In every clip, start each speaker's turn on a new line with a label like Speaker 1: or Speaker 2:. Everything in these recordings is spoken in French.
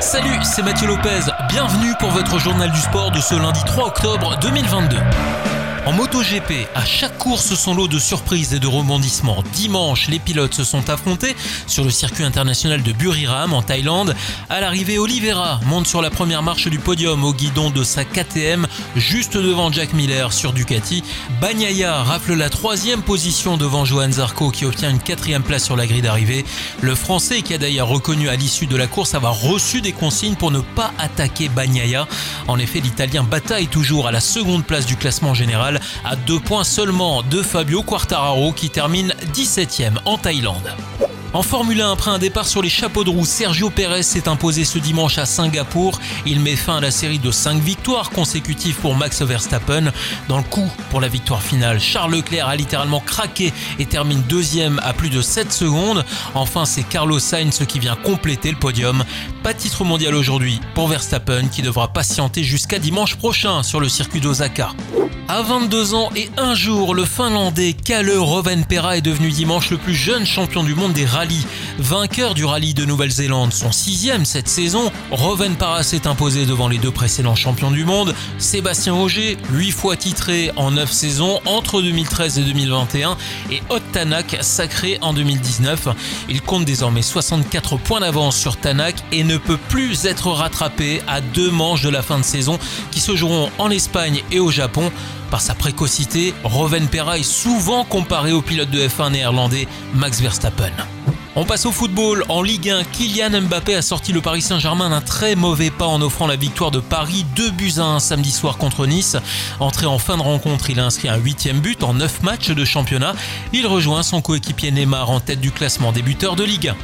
Speaker 1: Salut, c'est Mathieu Lopez. Bienvenue pour votre journal du sport de ce lundi 3 octobre 2022. En MotoGP, à chaque course, son lot de surprises et de rebondissements. Dimanche, les pilotes se sont affrontés sur le circuit international de Buriram en Thaïlande. À l'arrivée, Oliveira monte sur la première marche du podium au guidon de sa KTM, juste devant Jack Miller sur Ducati. Bagnaia rafle la troisième position devant Johan Zarco qui obtient une quatrième place sur la grille d'arrivée. Le Français, qui a d'ailleurs reconnu à l'issue de la course avoir reçu des consignes pour ne pas attaquer Bagnaia. En effet, l'Italien bataille toujours à la seconde place du classement général à deux points seulement de Fabio Quartararo qui termine 17ème en Thaïlande. En Formule 1, après un départ sur les chapeaux de roue, Sergio Pérez s'est imposé ce dimanche à Singapour. Il met fin à la série de 5 victoires consécutives pour Max Verstappen. Dans le coup pour la victoire finale, Charles Leclerc a littéralement craqué et termine deuxième à plus de 7 secondes. Enfin, c'est Carlos Sainz qui vient compléter le podium. Pas titre mondial aujourd'hui pour Verstappen qui devra patienter jusqu'à dimanche prochain sur le circuit d'Osaka. À 22 ans et un jour, le Finlandais Kalle Rovanperä est devenu dimanche le plus jeune champion du monde des rallyes. Vainqueur du rallye de Nouvelle-Zélande, son sixième cette saison, Rovanperä s'est imposé devant les deux précédents champions du monde. Sébastien Auger, huit fois titré en neuf saisons entre 2013 et 2021, et Ott Tanak, sacré en 2019. Il compte désormais 64 points d'avance sur Tanak et ne peut plus être rattrapé à deux manches de la fin de saison qui se joueront en Espagne et au Japon. Par sa précocité, Rovanperä est souvent comparé au pilote de F1 néerlandais Max Verstappen. On passe au football. En Ligue 1, Kylian Mbappé a sorti le Paris Saint-Germain d'un très mauvais pas en offrant la victoire de Paris 2 buts à 1 samedi soir contre Nice. Entré en fin de rencontre, il a inscrit un huitième but en 9 matchs de championnat. Il rejoint son coéquipier Neymar en tête du classement des buteurs de Ligue 1.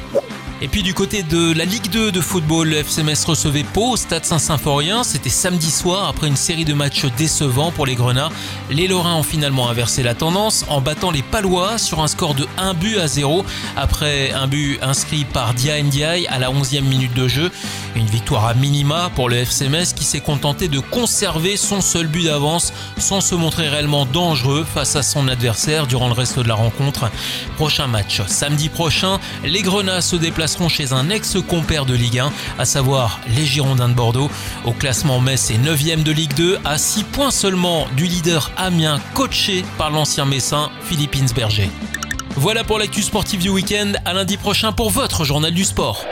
Speaker 1: Et puis du côté de la Ligue 2 de football, le FC Metz recevait Pau au Stade Saint-Symphorien. C'était samedi soir après une série de matchs décevants pour les Grenats. Les Lorrains ont finalement inversé la tendance en battant les Palois sur un score de 1 but à 0 après un but inscrit par Dia Ndiaye à la 11e minute de jeu. Une victoire à minima pour le FC Metz qui s'est contenté de conserver son seul but d'avance sans se montrer réellement dangereux face à son adversaire durant le reste de la rencontre. Prochain match samedi prochain, les Grenats se déplacent chez un ex-compère de Ligue 1, à savoir les Girondins de Bordeaux. Au classement, Metz est 9ème de Ligue 2, à 6 points seulement du leader Amiens, coaché par l'ancien Messin Philippe Insberger. Voilà pour l'actu sportive du week-end. À lundi prochain pour votre journal du sport.